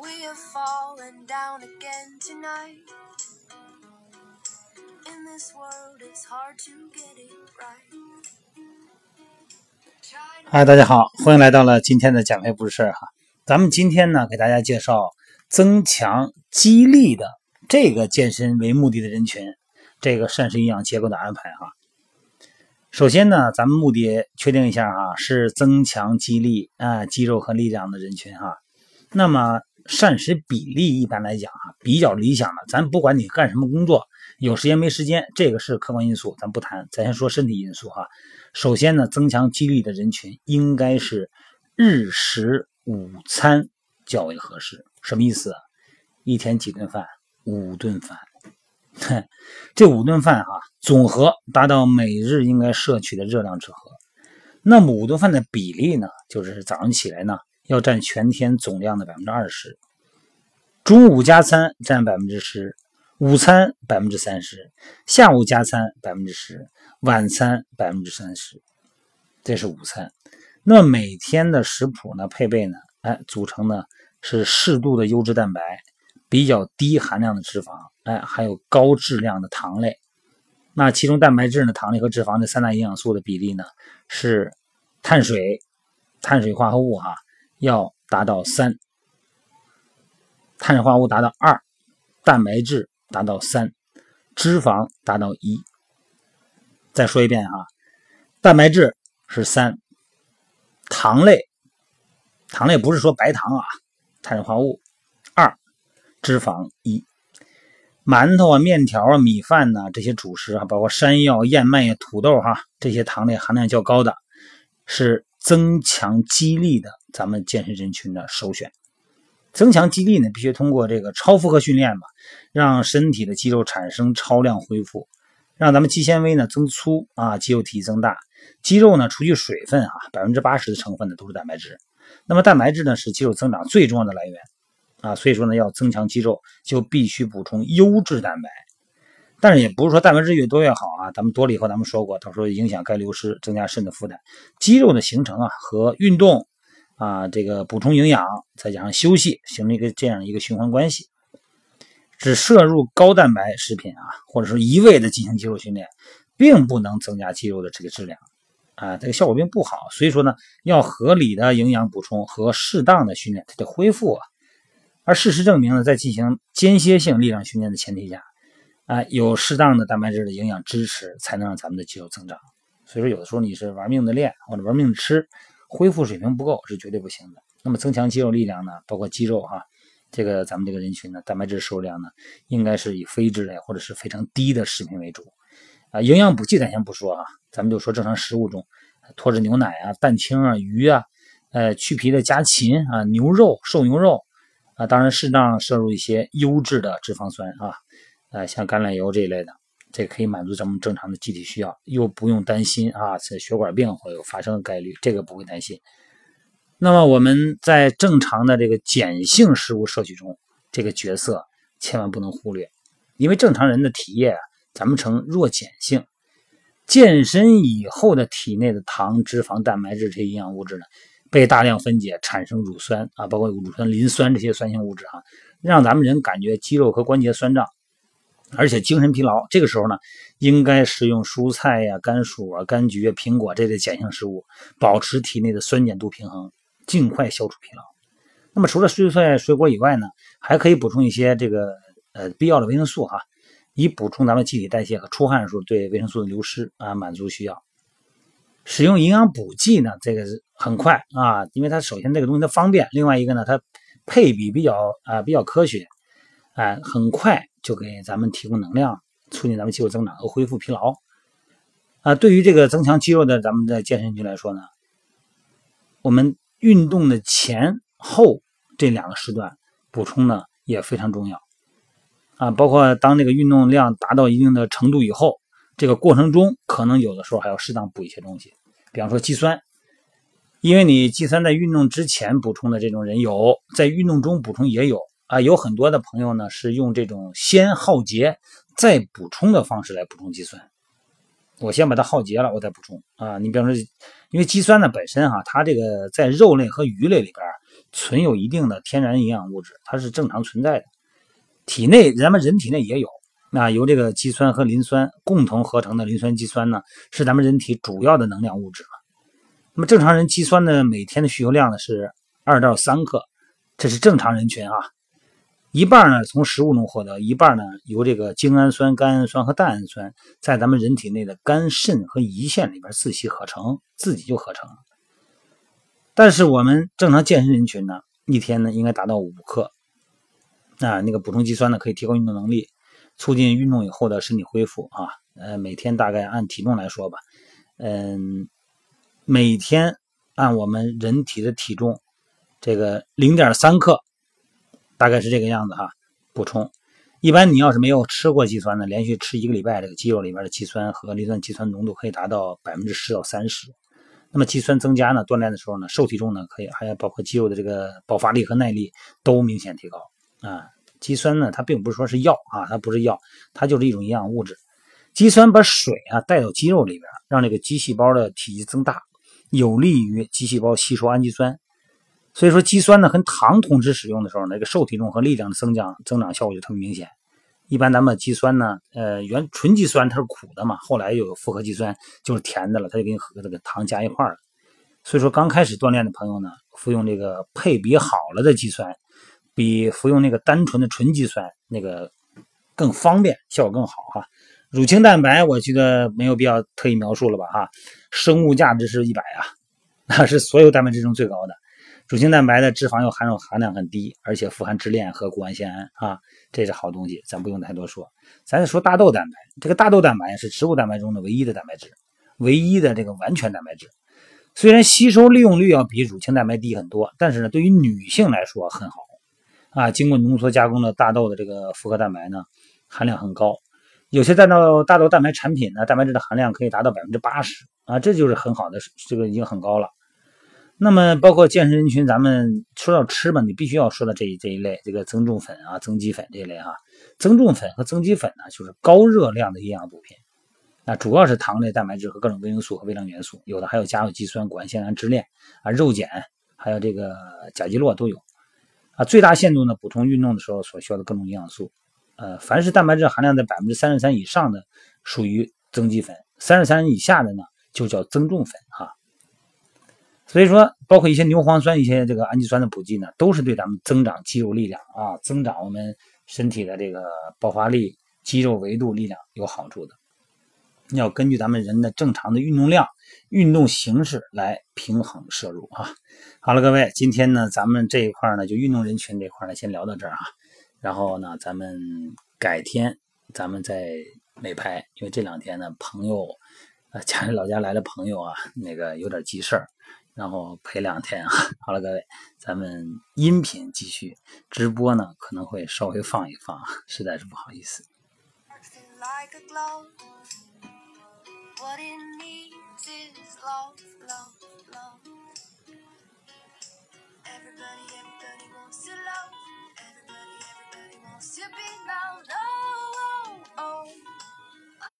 we have fallen down again tonight。in this world，it's hard to get it right。嗨，大家好，欢迎来到了今天的减肥不是事哈。咱们今天呢，给大家介绍增强肌力的这个健身为目的的人群，这个膳食营养结构的安排哈。首先呢，咱们目的确定一下哈，是增强肌力啊，肌肉和力量的人群哈。那么膳食比例一般来讲啊，比较理想的，咱不管你干什么工作，有时间没时间，这个是客观因素，咱不谈，咱先说身体因素哈。首先呢，增强肌力的人群应该是日食午餐较为合适。什么意思？一天几顿饭？五顿饭。哼 这五顿饭哈，总和达到每日应该摄取的热量之和。那么五顿饭的比例呢，就是早上起来呢要占全天总量的百分之二十，中午加餐占百分之十，午餐百分之三十，下午加餐百分之十。晚餐百分之三十，这是午餐。那每天的食谱呢？配备呢？哎，组成呢是适度的优质蛋白，比较低含量的脂肪，哎，还有高质量的糖类。那其中蛋白质呢、糖类和脂肪这三大营养素的比例呢是碳水、碳水化合物哈要达到三，碳水化合物达到二，蛋白质达到三，脂肪达到一。再说一遍哈，蛋白质是三，糖类，糖类不是说白糖啊，碳水化合物二，脂肪一，馒头啊、面条啊、米饭呐这些主食啊，包括山药、燕麦、土豆哈，这些糖类含量较高的，是增强肌力的咱们健身人群的首选。增强肌力呢，必须通过这个超负荷训练嘛，让身体的肌肉产生超量恢复。让咱们肌纤维呢增粗啊，肌肉体积增大。肌肉呢除去水分啊，百分之八十的成分呢都是蛋白质。那么蛋白质呢是肌肉增长最重要的来源啊，所以说呢要增强肌肉就必须补充优质蛋白。但是也不是说蛋白质越多越好啊，咱们多了以后咱们说过，到时候影响钙流失，增加肾的负担。肌肉的形成啊和运动啊这个补充营养，再加上休息，形成一个这样一个循环关系。只摄入高蛋白食品啊，或者说一味的进行肌肉训练，并不能增加肌肉的这个质量啊，这个效果并不好。所以说呢，要合理的营养补充和适当的训练，它就恢复啊。而事实证明呢，在进行间歇性力量训练的前提下，啊，有适当的蛋白质的营养支持，才能让咱们的肌肉增长。所以说，有的时候你是玩命的练或者玩命的吃，恢复水平不够是绝对不行的。那么增强肌肉力量呢，包括肌肉哈。这个咱们这个人群呢，蛋白质摄入量呢，应该是以非脂类或者是非常低的食品为主，啊，营养补剂咱先不说啊，咱们就说正常食物中，脱脂牛奶啊、蛋清啊、鱼啊，呃，去皮的家禽啊、牛肉、瘦牛肉当然适当摄入一些优质的脂肪酸啊，呃，像橄榄油这一类的，这可以满足咱们正常的机体需要，又不用担心啊，这血管病会有发生的概率，这个不会担心。那么我们在正常的这个碱性食物摄取中，这个角色千万不能忽略，因为正常人的体液啊，咱们呈弱碱性。健身以后的体内的糖、脂肪、蛋白质这些营养物质呢，被大量分解产生乳酸啊，包括乳酸、磷酸这些酸性物质啊，让咱们人感觉肌肉和关节酸胀，而且精神疲劳。这个时候呢，应该食用蔬菜呀、甘薯啊、柑橘、苹果这类碱性食物，保持体内的酸碱度平衡。尽快消除疲劳。那么除了蔬菜水果以外呢，还可以补充一些这个呃必要的维生素哈，以补充咱们机体代谢和出汗时候对维生素的流失啊，满足需要。使用营养补剂呢，这个很快啊，因为它首先这个东西它方便，另外一个呢它配比比较啊比较科学，哎，很快就给咱们提供能量，促进咱们肌肉增长和恢复疲劳。啊，对于这个增强肌肉的咱们的健身区来说呢，我们。运动的前后这两个时段补充呢也非常重要啊，包括当这个运动量达到一定的程度以后，这个过程中可能有的时候还要适当补一些东西，比方说肌酸，因为你肌酸在运动之前补充的这种人有，在运动中补充也有啊，有很多的朋友呢是用这种先耗竭再补充的方式来补充肌酸，我先把它耗竭了，我再补充啊。你比方说，因为肌酸呢本身哈，它这个在肉类和鱼类里边存有一定的天然营养物质，它是正常存在的。体内咱们人体内也有，那由这个肌酸和磷酸共同合成的磷酸肌酸呢，是咱们人体主要的能量物质那么正常人肌酸呢每天的需求量呢是二到三克，这是正常人群啊。一半呢从食物中获得，一半呢由这个精氨酸、甘氨酸和蛋氨酸在咱们人体内的肝肾和胰腺里边自吸合成，自己就合成了。但是我们正常健身人群呢，一天呢应该达到五克。啊，那个补充肌酸呢可以提高运动能力，促进运动以后的身体恢复啊。呃，每天大概按体重来说吧，嗯，每天按我们人体的体重这个零点三克。大概是这个样子哈，补充。一般你要是没有吃过肌酸的，连续吃一个礼拜，这个肌肉里边的肌酸和磷酸肌酸浓度可以达到百分之十到三十。那么肌酸增加呢，锻炼的时候呢，瘦体重呢可以，还有包括肌肉的这个爆发力和耐力都明显提高啊。肌酸呢，它并不是说是药啊，它不是药，它就是一种营养物质。肌酸把水啊带到肌肉里边，让这个肌细胞的体积增大，有利于肌细胞吸收氨基酸。所以说，肌酸呢和糖同时使用的时候，那个瘦体重和力量的增长增长效果就特别明显。一般咱们肌酸呢，呃，原纯肌酸它是苦的嘛，后来又有复合肌酸就是甜的了，它就给你和这个糖加一块了。所以说，刚开始锻炼的朋友呢，服用这个配比好了的肌酸，比服用那个单纯的纯肌酸那个更方便，效果更好哈。乳清蛋白，我觉得没有必要特意描述了吧哈，生物价值是一百啊，那是所有蛋白质中最高的。乳清蛋白的脂肪又含有含量很低，而且富含支链和谷氨酰胺啊，这是好东西，咱不用太多说。咱再说大豆蛋白，这个大豆蛋白是植物蛋白中的唯一的蛋白质，唯一的这个完全蛋白质。虽然吸收利用率要比乳清蛋白低很多，但是呢，对于女性来说很好啊。经过浓缩加工的大豆的这个复合蛋白呢，含量很高，有些大豆大豆蛋白产品呢，蛋白质的含量可以达到百分之八十啊，这就是很好的，这个已经很高了。那么，包括健身人群，咱们说到吃吧，你必须要说到这一这一类，这个增重粉啊、增肌粉这一类哈。增重粉和增肌粉呢，就是高热量的营养补品，那主要是糖类、蛋白质和各种维生素和微量元素，有的还有加有肌酸、谷氨酰胺、支链啊、肉碱，还有这个甲基洛都有啊。最大限度呢补充运动的时候所需要的各种营养素。呃，凡是蛋白质含量在百分之三十三以上的，属于增肌粉；三十三以下的呢，就叫增重粉哈。所以说，包括一些牛磺酸、一些这个氨基酸的补剂呢，都是对咱们增长肌肉力量啊，增长我们身体的这个爆发力、肌肉维度力量有好处的。要根据咱们人的正常的运动量、运动形式来平衡摄入啊。好了，各位，今天呢，咱们这一块呢，就运动人群这块呢，先聊到这儿啊。然后呢，咱们改天咱们再美拍，因为这两天呢，朋友呃，家里老家来的朋友啊，那个有点急事儿。然后陪两天啊，好了，各位，咱们音频继续直播呢，可能会稍微放一放，实在是不好意思。to be now. No